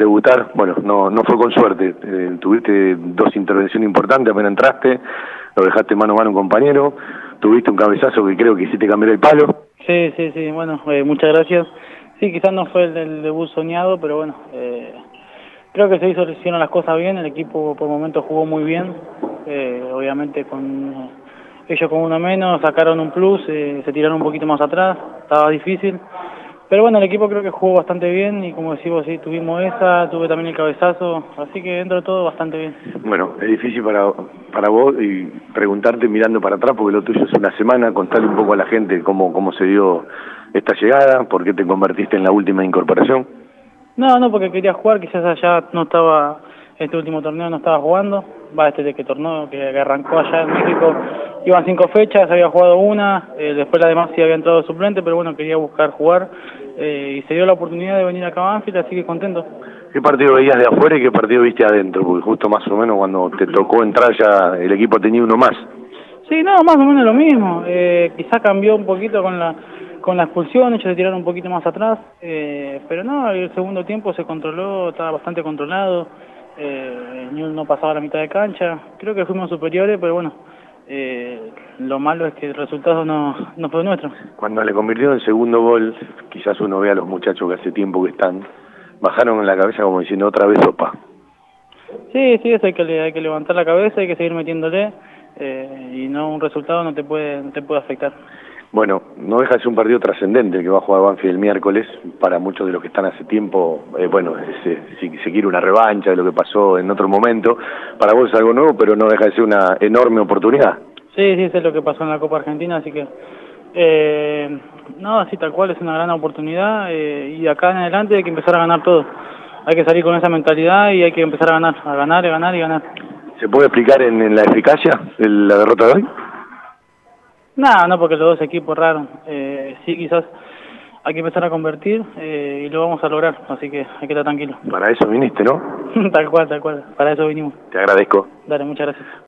debutar, bueno, no, no fue con suerte, eh, tuviste dos intervenciones importantes, apenas entraste, lo dejaste mano a mano un compañero, tuviste un cabezazo que creo que hiciste cambiar el palo. Sí, sí, sí, bueno, eh, muchas gracias. Sí, quizás no fue el, debut soñado, pero bueno, eh, creo que se hizo, hicieron las cosas bien, el equipo por momentos jugó muy bien, obviamente con ellos con uno menos sacaron un plus, se tiraron un poquito más atrás, estaba difícil. Pero bueno, el equipo creo que jugó bastante bien y como decimos, sí, tuvimos esa, tuve también el cabezazo, así que dentro de todo bastante bien. Bueno, es difícil para, para vos y preguntarte mirando para atrás, porque lo tuyo es una semana, contarle un poco a la gente cómo, cómo se dio esta llegada, por qué te convertiste en la última incorporación. No, no, porque quería jugar, quizás allá no estaba, este último torneo no estaba jugando, va este de que torneo, que arrancó allá en México, iban cinco fechas, había jugado una, eh, después la demás sí había entrado suplente, pero bueno, quería buscar jugar eh, y se dio la oportunidad de venir acá a Banfield, así que contento. ¿Qué partido veías de afuera y qué partido viste adentro? Porque justo más o menos cuando te tocó entrar ya el equipo tenía uno más. Sí, no, más o menos lo mismo. Eh, quizá cambió un poquito con la con la expulsión, ellos se tiraron un poquito más atrás, eh, pero no, el segundo tiempo se controló, estaba bastante controlado, eh, no pasaba la mitad de cancha, creo que fuimos superiores, pero bueno, eh, lo malo es que el resultado no, no fue nuestro. Cuando le convirtió en segundo gol, quizás uno vea a los muchachos que hace tiempo que están, bajaron en la cabeza como diciendo otra vez opa. Sí, sí, eso hay que, hay que levantar la cabeza, hay que seguir metiéndole eh, y no un resultado no te puede, no te puede afectar. Bueno, no deja de ser un partido trascendente que va a jugar Banfield el miércoles. Para muchos de los que están hace tiempo, eh, bueno, se, si se quiere una revancha de lo que pasó en otro momento. Para vos es algo nuevo, pero no deja de ser una enorme oportunidad. Sí, sí, es lo que pasó en la Copa Argentina, así que... Eh, no, así tal cual, es una gran oportunidad eh, y acá en adelante hay que empezar a ganar todo. Hay que salir con esa mentalidad y hay que empezar a ganar, a ganar, a ganar y ganar. ¿Se puede explicar en, la eficacia de la derrota de hoy? No, no, porque los dos equipos raros. Eh, sí, quizás hay que empezar a convertir eh, y lo vamos a lograr, así que hay que estar tranquilo. Para eso viniste, ¿no? tal cual, tal cual, para eso vinimos. Te agradezco. Dale, muchas gracias.